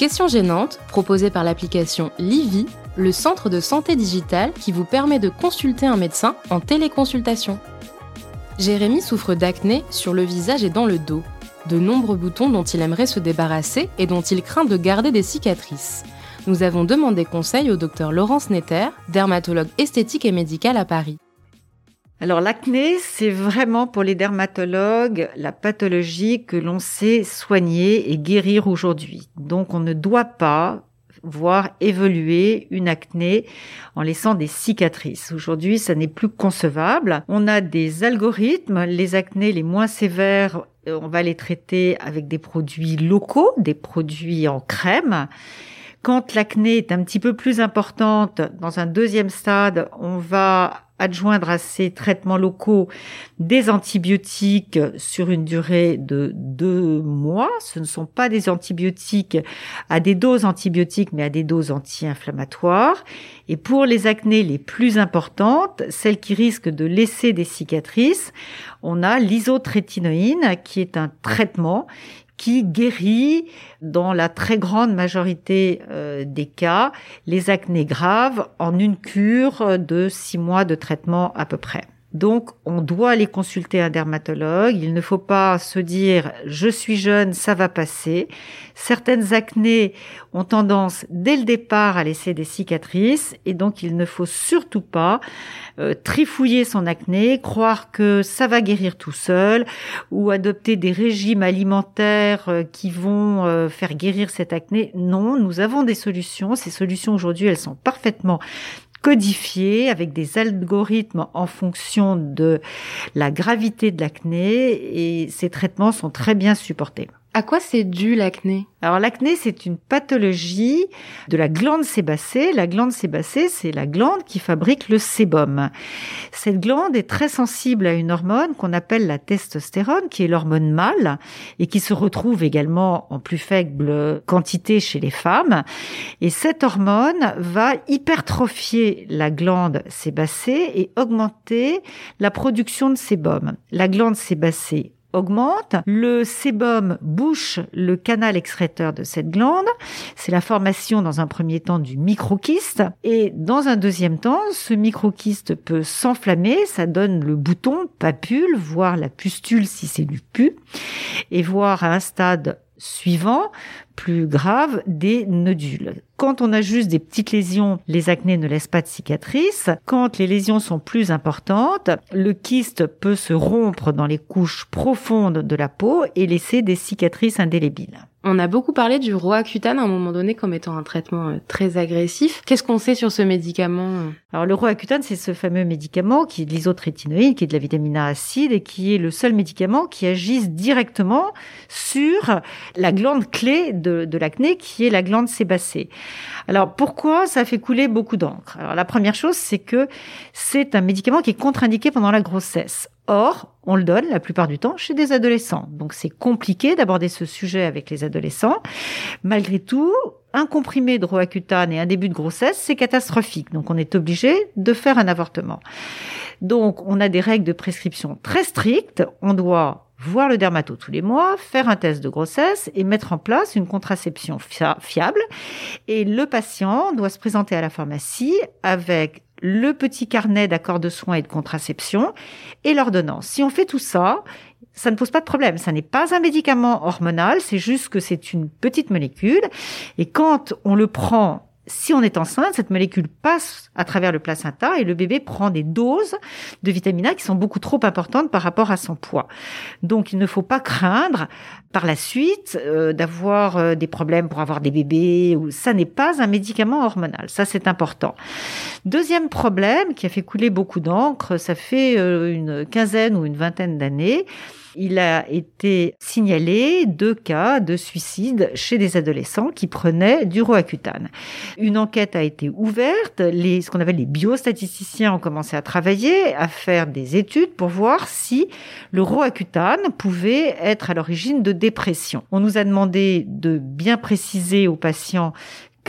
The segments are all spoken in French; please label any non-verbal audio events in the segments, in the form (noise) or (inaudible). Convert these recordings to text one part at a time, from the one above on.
Questions gênantes, proposées par l'application Livy, le centre de santé digitale qui vous permet de consulter un médecin en téléconsultation. Jérémy souffre d'acné sur le visage et dans le dos, de nombreux boutons dont il aimerait se débarrasser et dont il craint de garder des cicatrices. Nous avons demandé conseil au docteur Laurence Netter, dermatologue esthétique et médicale à Paris. Alors l'acné, c'est vraiment pour les dermatologues la pathologie que l'on sait soigner et guérir aujourd'hui. Donc on ne doit pas voir évoluer une acné en laissant des cicatrices. Aujourd'hui, ça n'est plus concevable. On a des algorithmes, les acnés les moins sévères, euh, on va les traiter avec des produits locaux, des produits en crème. Quand l'acné est un petit peu plus importante, dans un deuxième stade, on va adjoindre à ces traitements locaux des antibiotiques sur une durée de deux mois. Ce ne sont pas des antibiotiques à des doses antibiotiques, mais à des doses anti-inflammatoires. Et pour les acnés les plus importantes, celles qui risquent de laisser des cicatrices, on a l'isotrétinoïne, qui est un traitement qui guérit dans la très grande majorité euh, des cas les acnés graves en une cure de six mois de traitement à peu près. Donc, on doit aller consulter un dermatologue. Il ne faut pas se dire je suis jeune, ça va passer. Certaines acnées ont tendance dès le départ à laisser des cicatrices et donc il ne faut surtout pas euh, trifouiller son acné, croire que ça va guérir tout seul ou adopter des régimes alimentaires euh, qui vont euh, faire guérir cette acné. Non, nous avons des solutions. Ces solutions aujourd'hui, elles sont parfaitement codifié avec des algorithmes en fonction de la gravité de l'acné et ces traitements sont très bien supportés. À quoi c'est dû l'acné? Alors l'acné, c'est une pathologie de la glande sébacée. La glande sébacée, c'est la glande qui fabrique le sébum. Cette glande est très sensible à une hormone qu'on appelle la testostérone, qui est l'hormone mâle et qui se retrouve également en plus faible quantité chez les femmes. Et cette hormone va hypertrophier la glande sébacée et augmenter la production de sébum. La glande sébacée augmente. Le sébum bouche le canal excréteur de cette glande. C'est la formation dans un premier temps du microkyste. Et dans un deuxième temps, ce microkyste peut s'enflammer. Ça donne le bouton, papule, voire la pustule si c'est du pu. Et voir à un stade suivant, plus grave, des nodules. Quand on a juste des petites lésions, les acnés ne laissent pas de cicatrices. Quand les lésions sont plus importantes, le kyste peut se rompre dans les couches profondes de la peau et laisser des cicatrices indélébiles. On a beaucoup parlé du Roaccutane à un moment donné comme étant un traitement euh, très agressif. Qu'est-ce qu'on sait sur ce médicament euh? Alors le Roaccutane, c'est ce fameux médicament qui est de l'isotrétinoïde, qui est de la vitamine A acide et qui est le seul médicament qui agisse directement sur la glande clé de, de l'acné, qui est la glande sébacée. Alors pourquoi ça fait couler beaucoup d'encre? Alors la première chose, c'est que c'est un médicament qui est contre-indiqué pendant la grossesse. Or, on le donne la plupart du temps chez des adolescents. Donc c'est compliqué d'aborder ce sujet avec les adolescents. Malgré tout, un comprimé de Roaccutane et un début de grossesse, c'est catastrophique. Donc on est obligé de faire un avortement. Donc on a des règles de prescription très strictes. On doit voir le dermato tous les mois, faire un test de grossesse et mettre en place une contraception fiable. Et le patient doit se présenter à la pharmacie avec le petit carnet d'accords de soins et de contraception et l'ordonnance. Si on fait tout ça, ça ne pose pas de problème. Ça n'est pas un médicament hormonal, c'est juste que c'est une petite molécule. Et quand on le prend si on est enceinte, cette molécule passe à travers le placenta et le bébé prend des doses de vitamine A qui sont beaucoup trop importantes par rapport à son poids. Donc il ne faut pas craindre par la suite euh, d'avoir euh, des problèmes pour avoir des bébés. Ou ça n'est pas un médicament hormonal. Ça c'est important. Deuxième problème qui a fait couler beaucoup d'encre, ça fait euh, une quinzaine ou une vingtaine d'années il a été signalé deux cas de suicide chez des adolescents qui prenaient du Roaccutane. Une enquête a été ouverte, les, ce qu'on appelle les biostatisticiens ont commencé à travailler, à faire des études pour voir si le Roaccutane pouvait être à l'origine de dépression. On nous a demandé de bien préciser aux patients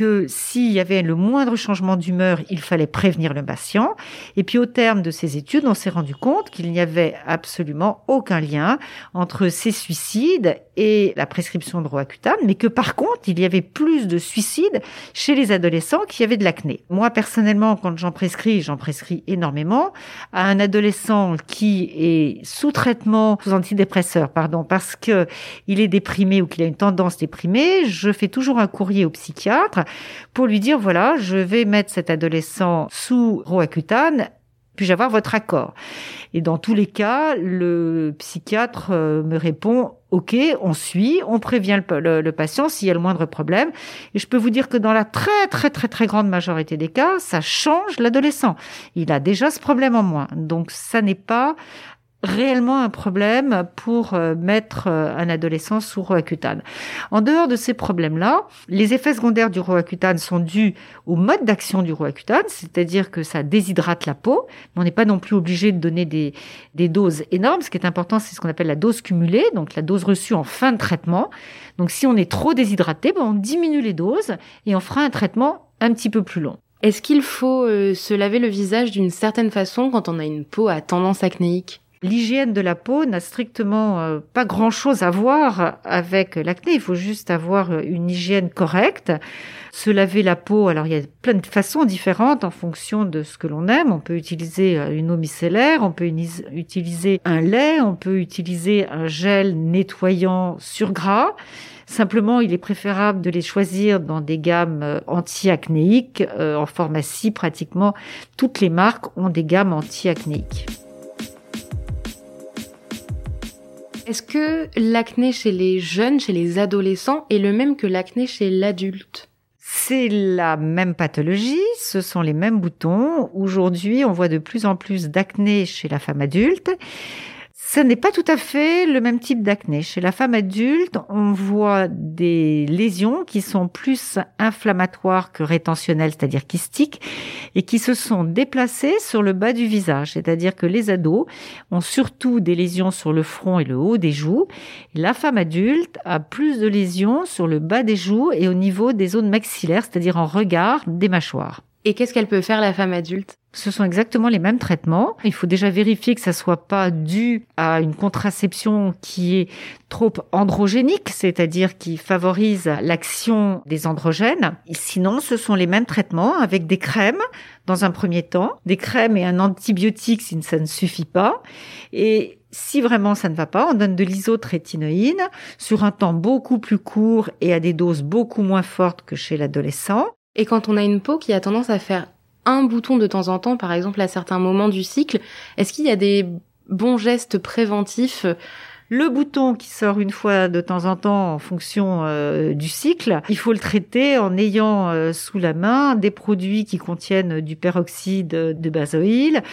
que s'il y avait le moindre changement d'humeur, il fallait prévenir le patient. Et puis au terme de ces études, on s'est rendu compte qu'il n'y avait absolument aucun lien entre ces suicides et la prescription de Roaccutane, mais que par contre, il y avait plus de suicides chez les adolescents qui avaient de l'acné. Moi, personnellement, quand j'en prescris, j'en prescris énormément à un adolescent qui est sous traitement, sous antidépresseur, pardon, parce que il est déprimé ou qu'il a une tendance déprimée, je fais toujours un courrier au psychiatre pour lui dire, voilà, je vais mettre cet adolescent sous Roaccutane, puis-je avoir votre accord? Et dans tous les cas, le psychiatre euh, me répond, OK, on suit, on prévient le, le patient s'il y a le moindre problème. Et je peux vous dire que dans la très, très, très, très grande majorité des cas, ça change l'adolescent. Il a déjà ce problème en moins. Donc, ça n'est pas réellement un problème pour euh, mettre euh, un adolescent sous Roaccutane. En dehors de ces problèmes-là, les effets secondaires du Roaccutane sont dus au mode d'action du Roaccutane, c'est-à-dire que ça déshydrate la peau, mais on n'est pas non plus obligé de donner des, des doses énormes. Ce qui est important, c'est ce qu'on appelle la dose cumulée, donc la dose reçue en fin de traitement. Donc si on est trop déshydraté, ben on diminue les doses et on fera un traitement un petit peu plus long. Est-ce qu'il faut euh, se laver le visage d'une certaine façon quand on a une peau à tendance acnéique? L'hygiène de la peau n'a strictement euh, pas grand-chose à voir avec l'acné. Il faut juste avoir euh, une hygiène correcte. Se laver la peau, alors il y a plein de façons différentes en fonction de ce que l'on aime. On peut utiliser euh, une eau micellaire, on peut utiliser un lait, on peut utiliser un gel nettoyant sur gras. Simplement, il est préférable de les choisir dans des gammes anti-acnéiques. en pharmacie, pratiquement toutes les marques ont des gammes anti-acnéiques. Est-ce que l'acné chez les jeunes, chez les adolescents, est le même que l'acné chez l'adulte? C'est la même pathologie, ce sont les mêmes boutons. Aujourd'hui, on voit de plus en plus d'acné chez la femme adulte. Ce n'est pas tout à fait le même type d'acné. Chez la femme adulte, on voit des lésions qui sont plus inflammatoires que rétentionnelles, c'est-à-dire kystiques, et qui se sont déplacées sur le bas du visage. C'est-à-dire que les ados ont surtout des lésions sur le front et le haut des joues. La femme adulte a plus de lésions sur le bas des joues et au niveau des zones maxillaires, c'est-à-dire en regard des mâchoires. Et qu'est-ce qu'elle peut faire la femme adulte? Ce sont exactement les mêmes traitements. Il faut déjà vérifier que ça soit pas dû à une contraception qui est trop androgénique, c'est-à-dire qui favorise l'action des androgènes. sinon, ce sont les mêmes traitements avec des crèmes dans un premier temps, des crèmes et un antibiotique si ça ne suffit pas. Et si vraiment ça ne va pas, on donne de l'isotrétinoïne sur un temps beaucoup plus court et à des doses beaucoup moins fortes que chez l'adolescent. Et quand on a une peau qui a tendance à faire un bouton de temps en temps, par exemple à certains moments du cycle, est-ce qu'il y a des bons gestes préventifs le bouton qui sort une fois de temps en temps en fonction euh, du cycle, il faut le traiter en ayant euh, sous la main des produits qui contiennent du peroxyde de basoïl,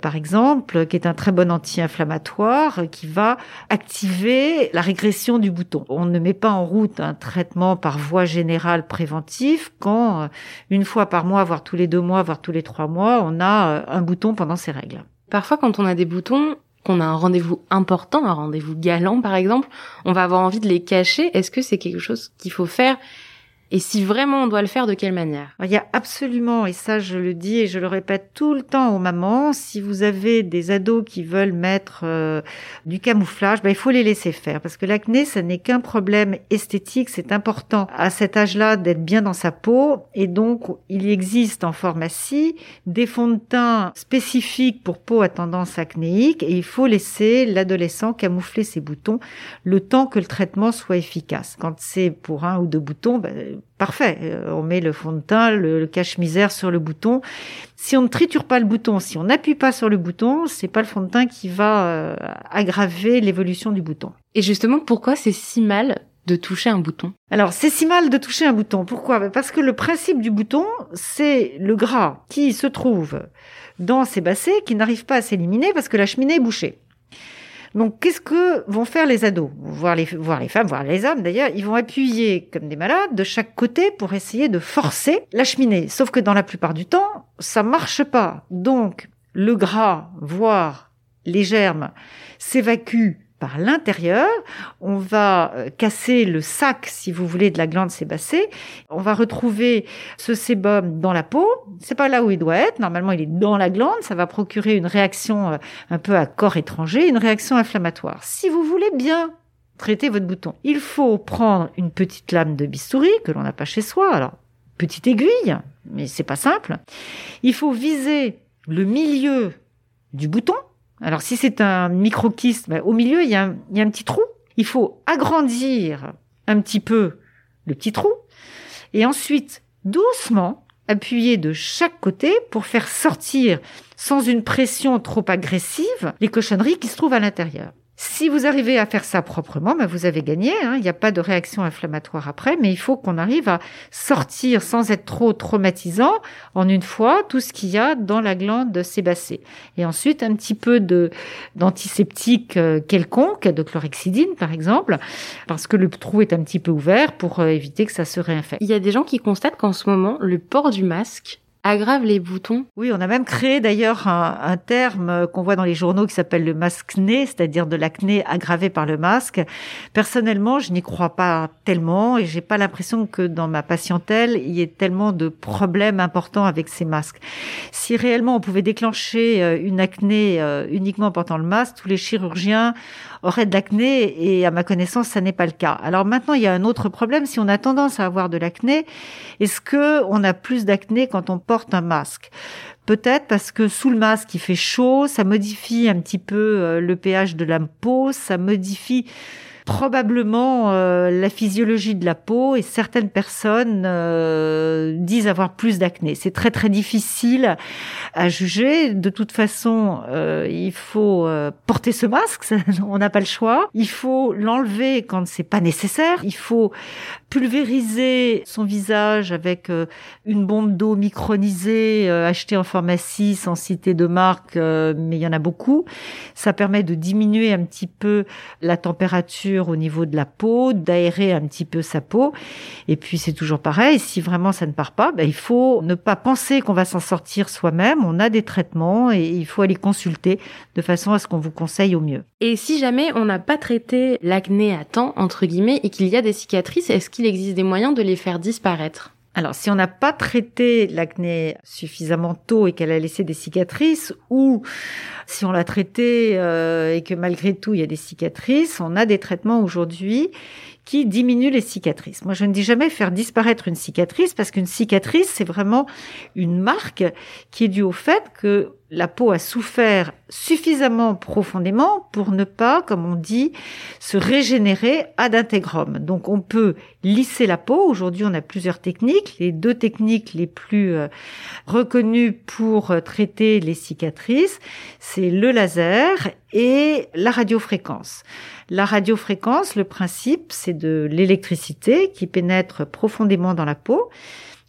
par exemple, qui est un très bon anti-inflammatoire qui va activer la régression du bouton. On ne met pas en route un traitement par voie générale préventif quand euh, une fois par mois, voire tous les deux mois, voire tous les trois mois, on a un bouton pendant ses règles. Parfois, quand on a des boutons, qu'on a un rendez-vous important, un rendez-vous galant par exemple, on va avoir envie de les cacher. Est-ce que c'est quelque chose qu'il faut faire et si vraiment on doit le faire, de quelle manière? Il y a absolument, et ça je le dis et je le répète tout le temps aux mamans, si vous avez des ados qui veulent mettre euh, du camouflage, ben, il faut les laisser faire. Parce que l'acné, ce n'est qu'un problème esthétique, c'est important à cet âge-là d'être bien dans sa peau. Et donc, il existe en pharmacie des fonds de teint spécifiques pour peau à tendance acnéique et il faut laisser l'adolescent camoufler ses boutons le temps que le traitement soit efficace. Quand c'est pour un ou deux boutons, ben, parfait. Euh, on met le fond de teint, le, cache-misère sur le bouton. Si on ne triture pas le bouton, si on n'appuie pas sur le bouton, c'est pas le fond de teint qui va euh, aggraver l'évolution du bouton. Et justement, pourquoi c'est si mal de toucher un bouton? Alors, c'est si mal de toucher un bouton. Pourquoi? Ben, Parce que le principe du bouton, c'est le gras qui se trouve dans ces bassets qui n'arrive pas à s'éliminer parce que la cheminée est bouchée. Donc, qu'est-ce que vont faire les ados? Voir les, femmes, voir les hommes d'ailleurs, ils vont appuyer comme des malades de chaque côté pour essayer de forcer la cheminée. Sauf que dans la plupart du temps, ça marche pas. Donc, le gras, voire les germes, s'évacuent par l'intérieur. On va euh, casser le sac, si vous voulez, de la glande sébacée. On va retrouver ce sébum dans la peau. C'est pas là où il doit être. Normalement, il est dans la glande. Ça va procurer une réaction euh, un peu à corps étranger, une réaction inflammatoire. Si vous voulez bien traiter votre bouton, il faut prendre une petite lame de bistouri que l'on n'a pas chez soi. Alors, petite aiguille, mais c'est pas simple. Il faut viser le milieu du bouton alors si c'est un microkyste, ben, au milieu, il y, a un, il y a un petit trou. Il faut agrandir un petit peu le petit trou et ensuite doucement appuyer de chaque côté pour faire sortir sans une pression trop agressive les cochonneries qui se trouvent à l'intérieur. Si vous arrivez à faire ça proprement, ben vous avez gagné. Hein. Il n'y a pas de réaction inflammatoire après, mais il faut qu'on arrive à sortir sans être trop traumatisant en une fois tout ce qu'il y a dans la glande sébacée. Et ensuite un petit peu de d'antiseptique euh, quelconque, de chlorhexidine par exemple, parce que le trou est un petit peu ouvert pour euh, éviter que ça se réinfecte. Il y a des gens qui constatent qu'en ce moment, le port du masque aggrave les boutons. Oui, on a même créé d'ailleurs un, terme qu'on voit dans les journaux qui s'appelle le masque-nez, c'est-à-dire de l'acné aggravé par le masque. Personnellement, je n'y crois pas tellement et j'ai pas l'impression que dans ma patientèle, il y ait tellement de problèmes importants avec ces masques. Si réellement on pouvait déclencher euh, une acné euh, uniquement en portant le masque, tous les chirurgiens auraient de l'acné et à ma connaissance, ça n'est pas le cas. Alors maintenant, il y a un autre problème. Si on a tendance à avoir de l'acné, est-ce que on a plus d'acné quand on porte un masque. Peut-être parce que sous le masque, il fait chaud, ça modifie un petit peu euh, le pH de la peau, ça modifie probablement euh, la physiologie de la peau et certaines personnes euh, disent avoir plus d'acné. C'est très très difficile à juger. De toute façon, euh, il faut porter ce masque, (laughs) on n'a pas le choix. Il faut l'enlever quand c'est pas nécessaire. Il faut pulvériser son visage avec une bombe d'eau micronisée achetée en pharmacie sans citer de marque, mais il y en a beaucoup. Ça permet de diminuer un petit peu la température au niveau de la peau, d'aérer un petit peu sa peau. Et puis c'est toujours pareil, si vraiment ça ne part pas, ben, il faut ne pas penser qu'on va s'en sortir soi-même. On a des traitements et il faut aller consulter de façon à ce qu'on vous conseille au mieux. Et si jamais on n'a pas traité l'acné à temps, entre guillemets, et qu'il y a des cicatrices, est-ce qu'il existe des moyens de les faire disparaître? Alors, si on n'a pas traité l'acné suffisamment tôt et qu'elle a laissé des cicatrices, ou si on l'a traité euh, et que malgré tout il y a des cicatrices, on a des traitements aujourd'hui qui diminuent les cicatrices. Moi, je ne dis jamais faire disparaître une cicatrice parce qu'une cicatrice, c'est vraiment une marque qui est due au fait que la peau a souffert suffisamment profondément pour ne pas, comme on dit, se régénérer ad integrum. Donc on peut lisser la peau. Aujourd'hui, on a plusieurs techniques. Les deux techniques les plus euh, reconnues pour euh, traiter les cicatrices, c'est le laser et la radiofréquence. La radiofréquence, le principe, c'est de l'électricité qui pénètre profondément dans la peau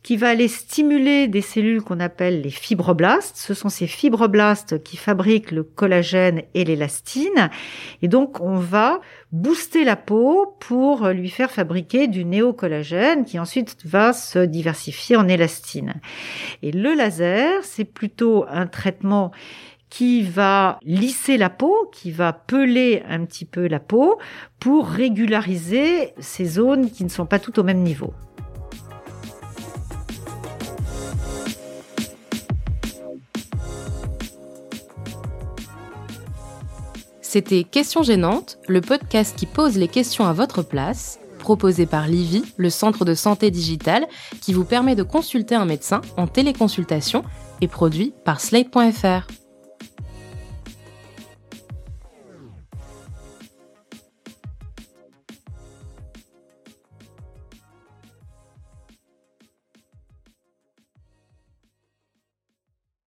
qui va aller stimuler des cellules qu'on appelle les fibroblastes. Ce sont ces fibroblastes qui fabriquent le collagène et l'élastine. Et donc, on va booster la peau pour lui faire fabriquer du néocollagène qui ensuite va se diversifier en élastine. Et le laser, c'est plutôt un traitement qui va lisser la peau, qui va peler un petit peu la peau pour régulariser ces zones qui ne sont pas toutes au même niveau. C'était Questions gênantes, le podcast qui pose les questions à votre place, proposé par Livy, le centre de santé digitale, qui vous permet de consulter un médecin en téléconsultation et produit par slate.fr.